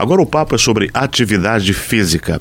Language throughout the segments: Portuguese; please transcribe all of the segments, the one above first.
Agora o papo é sobre atividade física.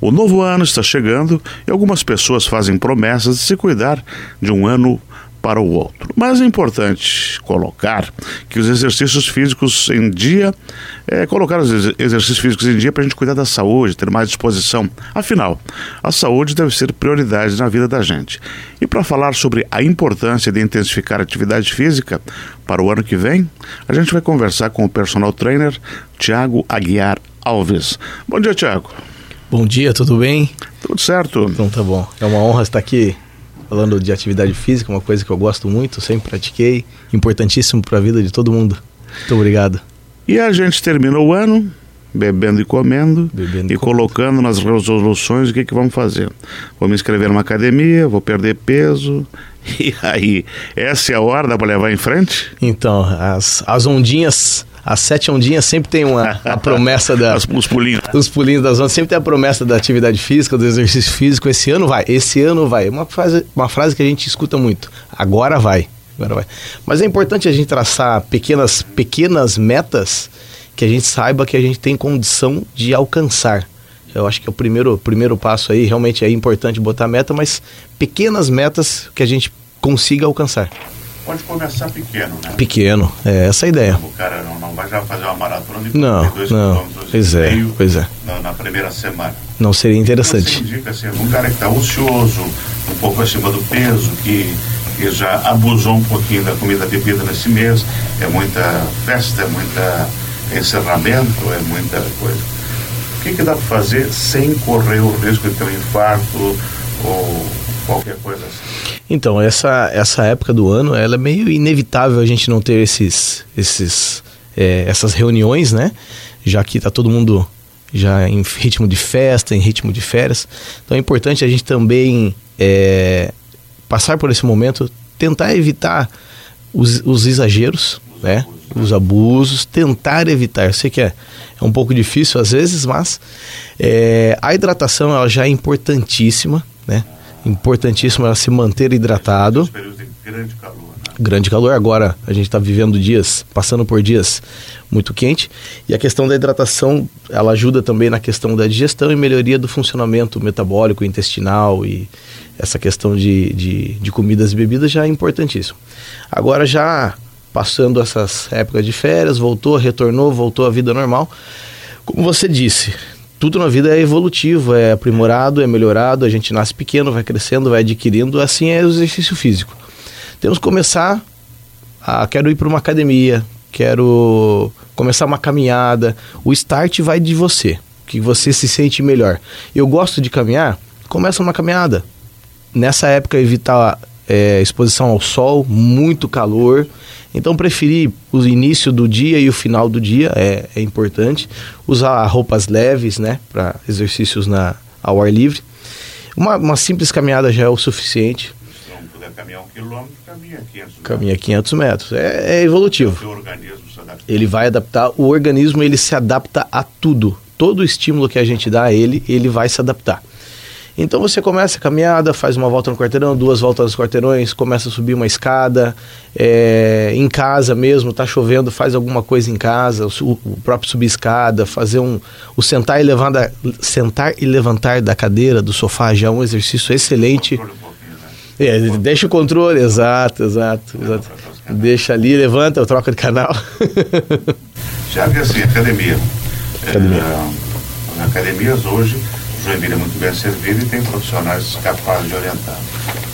O novo ano está chegando e algumas pessoas fazem promessas de se cuidar de um ano para o outro. Mas é importante colocar que os exercícios físicos em dia, é, colocar os exercícios físicos em dia para a gente cuidar da saúde, ter mais disposição. Afinal, a saúde deve ser prioridade na vida da gente. E para falar sobre a importância de intensificar a atividade física para o ano que vem, a gente vai conversar com o personal trainer Tiago Aguiar Alves. Bom dia, Tiago. Bom dia, tudo bem? Tudo certo. Então tá bom. É uma honra estar aqui falando de atividade física, uma coisa que eu gosto muito, sempre pratiquei, importantíssimo para a vida de todo mundo. Muito obrigado. E a gente terminou o ano bebendo e comendo bebendo e, e colocando nas resoluções o que, que vamos fazer. Vou me inscrever numa academia, vou perder peso. E aí, essa é a hora, para levar em frente? Então, as, as ondinhas as sete ondinhas sempre tem uma a promessa da. os, os pulinhos. Os pulinhos das ondas sempre tem a promessa da atividade física, do exercício físico. Esse ano vai, esse ano vai. Uma frase, uma frase que a gente escuta muito. Agora vai. Agora vai. Mas é importante a gente traçar pequenas, pequenas metas que a gente saiba que a gente tem condição de alcançar. Eu acho que é o primeiro, primeiro passo aí. Realmente é importante botar meta, mas pequenas metas que a gente consiga alcançar pode começar pequeno, né? Pequeno, é essa a ideia. O cara não, não vai já fazer uma maratona de não, não. Pois é, pois é. Na, na, primeira semana. Não seria interessante. Então, você indica assim, um cara que está ocioso, um pouco acima do peso, que, que já abusou um pouquinho da comida bebida nesse mês, é muita festa, é muita encerramento, é muita coisa. O que, que dá para fazer sem correr o risco de ter um infarto ou qualquer coisa assim? Então, essa, essa época do ano, ela é meio inevitável a gente não ter esses, esses, é, essas reuniões, né? Já que está todo mundo já em ritmo de festa, em ritmo de férias. Então é importante a gente também é, passar por esse momento, tentar evitar os, os exageros, os né? Né? Os abusos, tentar evitar. Eu sei que é, é um pouco difícil às vezes, mas é, a hidratação ela já é importantíssima, né? Importantíssimo ela se manter hidratado. grande calor. Né? Grande calor. Agora a gente está vivendo dias, passando por dias muito quente. E a questão da hidratação, ela ajuda também na questão da digestão e melhoria do funcionamento metabólico, intestinal e essa questão de, de, de comidas e bebidas já é importantíssimo. Agora já passando essas épocas de férias, voltou, retornou, voltou à vida normal. Como você disse, tudo na vida é evolutivo, é aprimorado, é melhorado, a gente nasce pequeno, vai crescendo, vai adquirindo, assim é o exercício físico. Temos que começar a quero ir para uma academia, quero começar uma caminhada. O start vai de você, que você se sente melhor. Eu gosto de caminhar, começa uma caminhada. Nessa época evitar é, exposição ao sol, muito calor. Então, preferir o início do dia e o final do dia é, é importante. Usar roupas leves, né, para exercícios na, ao ar livre. Uma, uma simples caminhada já é o suficiente. Se não puder caminhar um quilômetro, caminha 500 metros. Caminha 500 metros. É, é evolutivo. O organismo se adapta. Ele vai adaptar. O organismo ele se adapta a tudo. Todo estímulo que a gente dá a ele, ele vai se adaptar. Então você começa a caminhada, faz uma volta no quarteirão, duas voltas nos quarteirões, começa a subir uma escada, é, em casa mesmo, tá chovendo, faz alguma coisa em casa, o, o próprio subir escada, fazer um. O sentar e, levantar, sentar e levantar da cadeira, do sofá, já é um exercício excelente. É, deixa o controle, exato, exato, exato. Deixa ali, levanta, troca de canal. Já que assim, academia. academia. É, academias hoje Joinville é muito bem servido e tem profissionais capazes de orientar.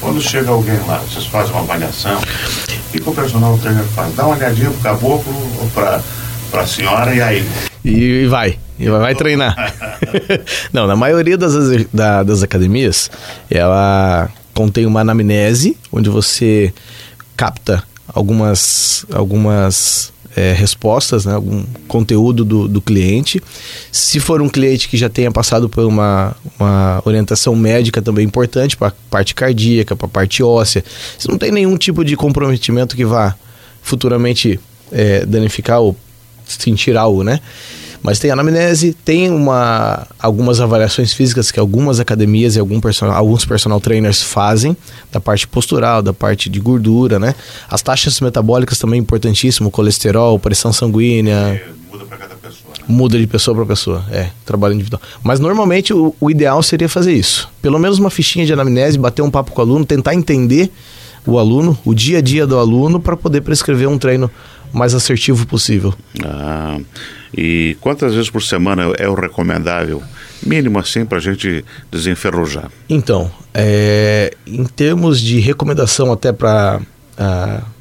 Quando chega alguém lá, vocês fazem uma avaliação, o que o personal trainer faz? Dá uma olhadinha pro caboclo ou para a senhora e aí? E vai, e vai, vai treinar. Não, na maioria das, da, das academias, ela contém uma anamnese, onde você capta algumas, algumas é, respostas, né, algum conteúdo do, do cliente. Se for um cliente que já tenha passado por uma, uma orientação médica também importante para parte cardíaca, para parte óssea, se não tem nenhum tipo de comprometimento que vá futuramente é, danificar ou sentir algo, né? Mas tem anamnese, tem uma, algumas avaliações físicas que algumas academias e algum personal, alguns personal trainers fazem, da parte postural, da parte de gordura, né? As taxas metabólicas também é importantíssimo, colesterol, pressão sanguínea. muda para cada pessoa, né? Muda de pessoa para pessoa, é, trabalho individual. Mas normalmente o, o, ideal seria fazer isso. Pelo menos uma fichinha de anamnese, bater um papo com o aluno, tentar entender o aluno, o dia a dia do aluno, para poder prescrever um treino mais assertivo possível. Ah, e quantas vezes por semana é o recomendável? Mínimo assim para a gente desenferrujar. Então, é, em termos de recomendação até para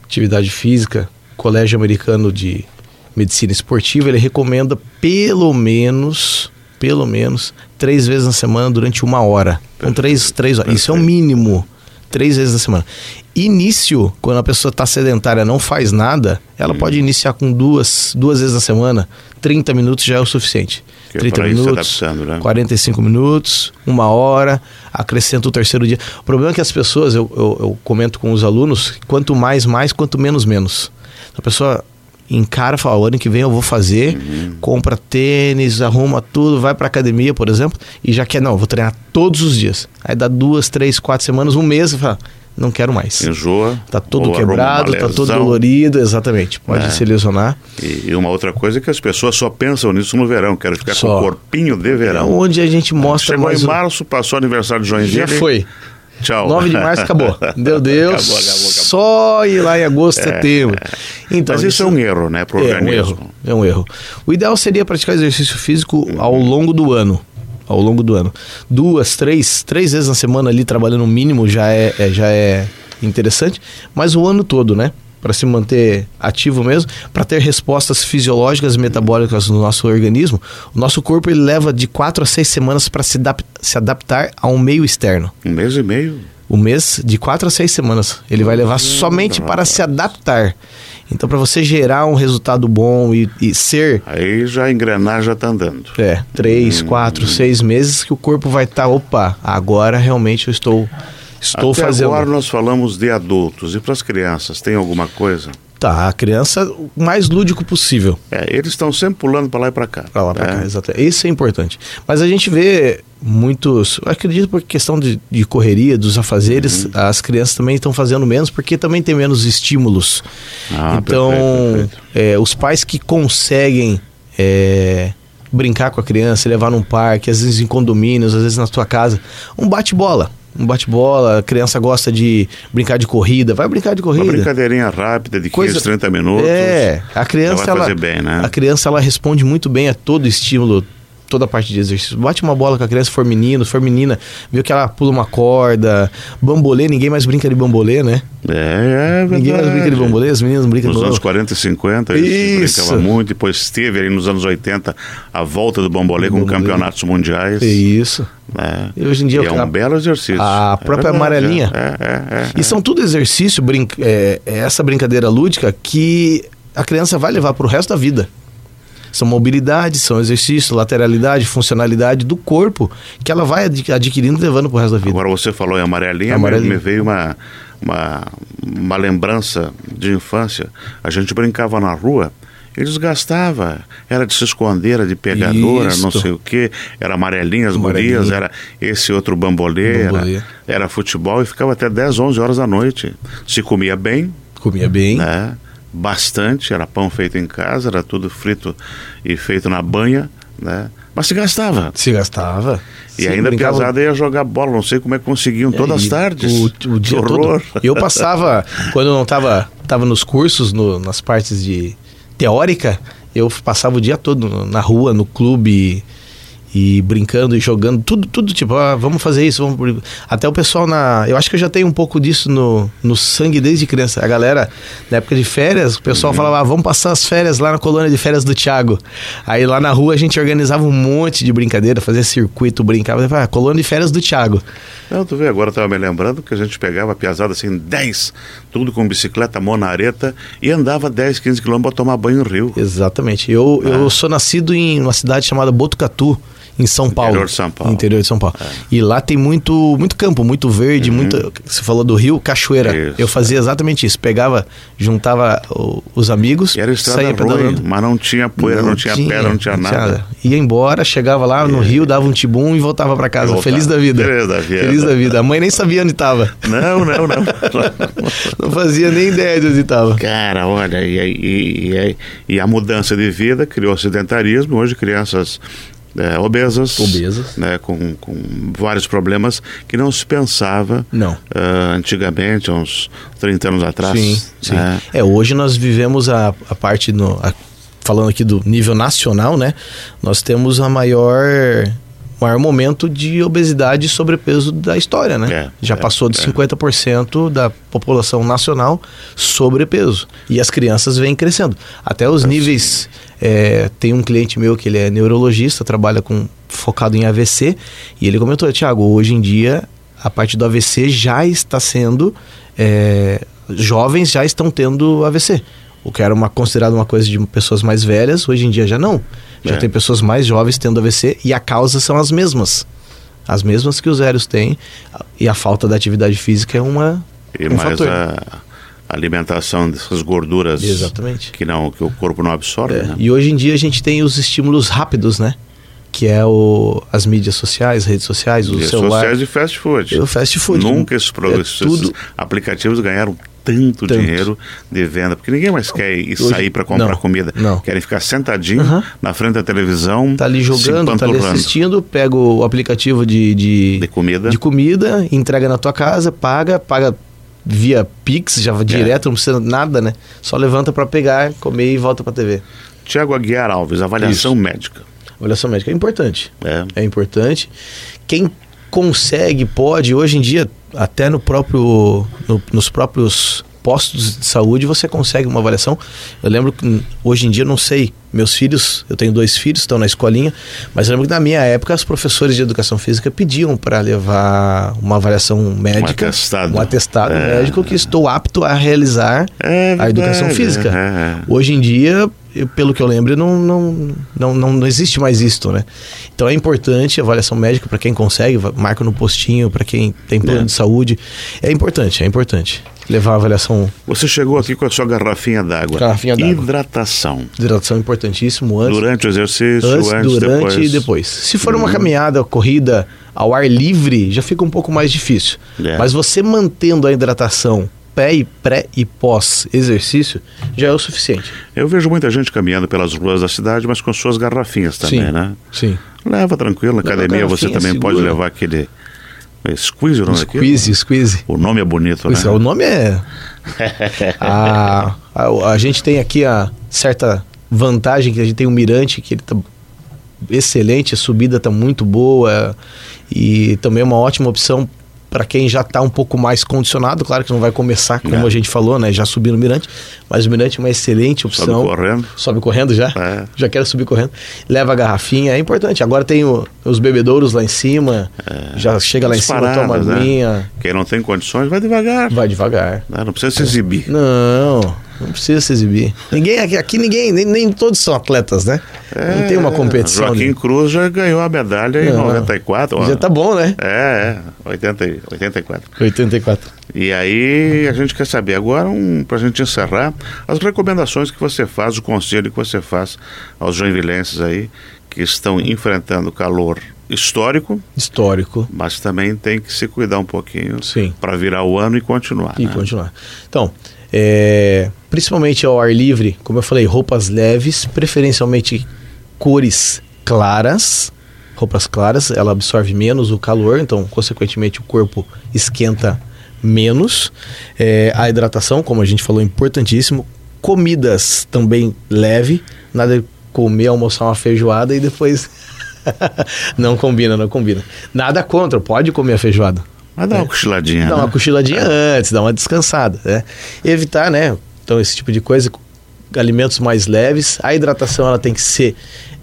atividade física, Colégio Americano de Medicina Esportiva, ele recomenda pelo menos, pelo menos, três vezes na semana durante uma hora. Então, três, três horas. Isso é o mínimo. Três vezes na semana. Início, quando a pessoa está sedentária não faz nada, ela hum. pode iniciar com duas, duas vezes na semana. 30 minutos já é o suficiente. Que 30 é minutos, né? 45 minutos, uma hora, acrescenta o terceiro dia. O problema é que as pessoas, eu, eu, eu comento com os alunos, quanto mais, mais, quanto menos, menos. A pessoa encara, fala, o ano que vem eu vou fazer, uhum. compra tênis, arruma tudo, vai pra academia, por exemplo, e já quer, não, vou treinar todos os dias. Aí dá duas, três, quatro semanas, um mês, e fala, não quero mais. Enjoa. Tá todo quebrado, tá todo dolorido, exatamente. Pode é. se lesionar. E, e, uma outra coisa é que as pessoas só pensam nisso no verão, querem ficar só. com o corpinho de verão. É onde a gente mostra Chegou mais em março, passou o aniversário de Joinville. Já foi. Tchau. 9 de março acabou. Meu Deus. Acabou, acabou, acabou. Só ir lá em agosto, é, setembro. Então, Mas isso, isso, é um erro, né, para o é organismo. Um erro, é um erro. O ideal seria praticar exercício físico ao longo do ano. Ao longo do ano. Duas, três, três vezes na semana ali trabalhando no mínimo já é, é já é interessante. Mas o ano todo, né? Para se manter ativo mesmo, para ter respostas fisiológicas e metabólicas no nosso organismo, o nosso corpo ele leva de quatro a seis semanas para se, se adaptar a um meio externo. Um mês e meio? O mês de quatro a seis semanas. Ele vai levar somente para se adaptar. Então, para você gerar um resultado bom e, e, ser. Aí já a engrenagem já está andando. É, três, hum, quatro, hum. seis meses que o corpo vai estar. Tá, opa, agora realmente eu estou Estou Até fazendo. Agora nós falamos de adultos. E para as crianças, tem alguma coisa? Tá, a criança o mais lúdico possível. É, eles estão sempre pulando para lá e para cá. Para lá para é. cá, exato. Isso é importante. Mas a gente vê muitos, eu acredito por questão de, de correria, dos afazeres, uhum. as crianças também estão fazendo menos porque também tem menos estímulos. Ah, então, perfeito, perfeito. É, os pais que conseguem é, brincar com a criança, levar num parque, às vezes em condomínios, às vezes na sua casa, um bate-bola um bate-bola, a criança gosta de brincar de corrida, vai brincar de corrida. Uma brincadeirinha rápida de 15, Coisa... 30 minutos. É, a criança ela, ela bem, né? A criança ela responde muito bem a todo estímulo toda a parte de exercício. Bate uma bola com a criança, for menino, for menina, viu que ela pula uma corda, bambolê, ninguém mais brinca de bambolê, né? É, é verdade. Ninguém mais brinca de bambolê, as meninas brincam Nos anos 40 e 50, isso brincava muito, depois teve ali nos anos 80 a volta do bambolê com bambolê. campeonatos mundiais. Isso. É. E hoje em dia e é um belo exercício. A é própria verdade, amarelinha. É, é, é, e são tudo exercício, brinca, é, essa brincadeira lúdica que a criança vai levar para o resto da vida. São mobilidade, são exercício, lateralidade, funcionalidade do corpo que ela vai adquirindo e levando pro resto da vida. Agora você falou em amarelinha, amarelinha. me veio uma, uma, uma lembrança de infância. A gente brincava na rua eles gastava, era de se esconder, era de pegadora, Isto. não sei o que, era amarelinha as gurias, era esse outro bambolê, bambolê. Era, era, futebol e ficava até 10, 11 horas da noite. Se comia bem. Comia bem. Né? Bastante, era pão feito em casa, era tudo frito e feito na banha, né? Mas se gastava. Se gastava. E ainda brincava... pesada ia jogar bola, não sei como é que conseguiam é, todas as tardes. O, o dia horror. todo. Eu passava, quando eu não estava tava nos cursos, no, nas partes de teórica, eu passava o dia todo na rua, no clube, e brincando e jogando, tudo, tudo tipo, ah, vamos fazer isso, vamos... Até o pessoal na... Eu acho que eu já tenho um pouco disso no, no sangue desde criança. A galera, na época de férias, o pessoal uhum. falava, ah, vamos passar as férias lá na colônia de férias do Thiago. Aí lá na rua a gente organizava um monte de brincadeira, fazia circuito, brincava, ah, colônia de férias do Thiago. Não, tu vê, agora eu tava me lembrando que a gente pegava a piazada assim, 10, tudo com bicicleta, mão na areta, e andava 10, 15 quilômetros para tomar banho no rio. Exatamente. Eu, ah. eu sou nascido em uma cidade chamada Botucatu, em São Paulo. Interior de São Paulo. Interior de São Paulo. É. E lá tem muito, muito campo, muito verde, uhum. muito. Você falou do rio, cachoeira. Isso. Eu fazia exatamente isso. Pegava, juntava o, os amigos. E era estrada saía ruim, mas não tinha poeira, não, não tinha, tinha, pedra, não tinha nada. Ia embora, chegava lá no é. rio, dava um tibum e voltava para casa. Feliz da vida. Feliz da vida. Feliz da vida. A mãe nem sabia onde estava. Não, não, não. não fazia nem ideia de onde estava. Cara, olha, e, e, e, e a mudança de vida criou sedentarismo. Hoje crianças é, obesas, obesas. Né, com, com vários problemas que não se pensava não. Uh, antigamente, uns 30 anos atrás. Sim, sim. Né? É, hoje nós vivemos a, a parte, no, a, falando aqui do nível nacional, né? Nós temos a maior maior momento de obesidade e sobrepeso da história, né? É, Já é, passou de é. 50% da população nacional sobrepeso. E as crianças vêm crescendo. Até os níveis. É, tem um cliente meu que ele é neurologista, trabalha com focado em AVC, e ele comentou, Tiago, hoje em dia a parte do AVC já está sendo. É, jovens já estão tendo AVC. O que era uma, considerado uma coisa de pessoas mais velhas, hoje em dia já não. Já é. tem pessoas mais jovens tendo AVC e a causa são as mesmas. As mesmas que os velhos têm. E a falta da atividade física é uma. E um mais fator. a alimentação dessas gorduras Exatamente. que não que o corpo não absorve. É. Né? E hoje em dia a gente tem os estímulos rápidos, né? que é o, as mídias sociais, redes sociais, o mídias celular. sociais e fast food. O fast food. Nunca esses, é tudo... aplicativos ganharam tanto, tanto, dinheiro de venda, porque ninguém mais quer ir Hoje, sair para comprar não, comida. Não. Querem ficar sentadinho uhum. na frente da televisão. Tá ali jogando, tá ali assistindo, pega o aplicativo de, de, de, comida. de comida, entrega na tua casa, paga, paga via Pix, já é. direto, não precisa nada, né? Só levanta para pegar, comer e volta para TV. Tiago Aguiar Alves, avaliação Isso. médica. Avaliação médica é importante. É. é importante. Quem consegue, pode, hoje em dia, até no próprio, no, nos próprios postos de saúde você consegue uma avaliação. Eu lembro que hoje em dia, não sei, meus filhos, eu tenho dois filhos, estão na escolinha, mas eu lembro que na minha época os professores de educação física pediam para levar uma avaliação médica, um atestado, um atestado é, médico que estou apto a realizar é a educação física. É, é. Hoje em dia, eu, pelo que eu lembro, não, não, não, não, existe mais isto, né? Então é importante a avaliação médica para quem consegue, marca no postinho, para quem tem plano é. de saúde. É importante, é importante levar a avaliação. Você chegou aqui com a sua garrafinha d'água. Garrafinha d'água. Hidratação. Hidratação é importantíssimo antes. Durante o exercício, antes, antes durante depois. e depois. Se for uma uhum. caminhada, corrida ao ar livre, já fica um pouco mais difícil. É. Mas você mantendo a hidratação pré e pré e pós exercício já é o suficiente. Eu vejo muita gente caminhando pelas ruas da cidade, mas com suas garrafinhas também, sim, né? Sim. Leva tranquilo, na Leva academia você também segura. pode levar aquele Squeeze o nome Squeeze, Squeeze. O nome é bonito, né? O nome é... a, a, a, gente tem aqui a certa vantagem que a gente tem um mirante que ele tá excelente, a subida tá muito boa e também é uma ótima opção para quem já está um pouco mais condicionado, claro que não vai começar, como é. a gente falou, né? Já subir no Mirante, mas o Mirante é uma excelente opção. Sobe correndo. Sobe correndo já? É. Já quero subir correndo. Leva a garrafinha, é importante. Agora tem o, os bebedouros lá em cima, é. já chega lá em cima, toma né? aguinha. Quem não tem condições, vai devagar. Vai devagar. Não, não precisa se exibir. Não. Não precisa se exibir. Ninguém aqui, aqui ninguém, nem, nem todos são atletas, né? É, não tem uma competição. Joaquim Cruz já ganhou a medalha em não, 94. Não. Já tá bom, né? É, é 80, 84. 84. E aí a gente quer saber agora, um, para a gente encerrar, as recomendações que você faz, o conselho que você faz aos joinvilenses aí que estão enfrentando calor histórico. Histórico. Mas também tem que se cuidar um pouquinho para virar o ano e continuar. E né? continuar. Então, é, principalmente ao ar livre, como eu falei, roupas leves, preferencialmente cores claras. Roupas claras, ela absorve menos o calor, então, consequentemente, o corpo esquenta menos. É, a hidratação, como a gente falou, é importantíssimo. Comidas também leve, nada de comer, almoçar uma feijoada e depois. não combina, não combina. Nada contra, pode comer a feijoada. Mas dá uma cochiladinha. Dá né? uma cochiladinha é. antes, dá uma descansada. Né? Evitar, né? Então, esse tipo de coisa, alimentos mais leves. A hidratação ela tem que ser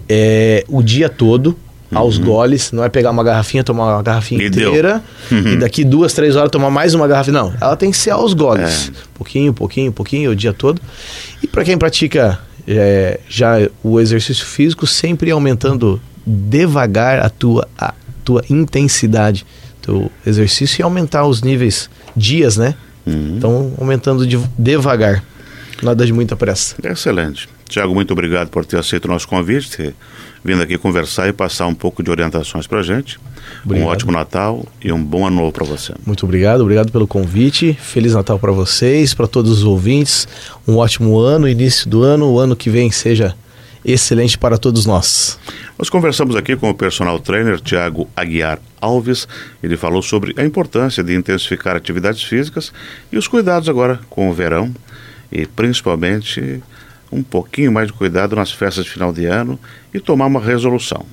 é, o dia todo, aos uhum. goles. Não é pegar uma garrafinha, tomar uma garrafinha inteira uhum. e daqui duas, três horas tomar mais uma garrafinha. Não, ela tem que ser aos goles. É. Pouquinho, pouquinho, pouquinho, o dia todo. E para quem pratica é, já o exercício físico, sempre aumentando devagar a tua, a tua intensidade, teu exercício e aumentar os níveis dias, né? Uhum. Então, aumentando de, devagar, nada de muita pressa. Excelente. Tiago, muito obrigado por ter aceito o nosso convite, ter vindo aqui conversar e passar um pouco de orientações para a gente. Obrigado. Um ótimo Natal e um bom ano novo para você. Muito obrigado, obrigado pelo convite. Feliz Natal para vocês, para todos os ouvintes. Um ótimo ano, início do ano, o ano que vem seja excelente para todos nós. Nós conversamos aqui com o personal trainer Tiago Aguiar Alves. Ele falou sobre a importância de intensificar atividades físicas e os cuidados agora com o verão e principalmente um pouquinho mais de cuidado nas festas de final de ano e tomar uma resolução: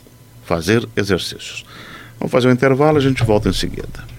fazer exercícios. Vamos fazer um intervalo, a gente volta em seguida.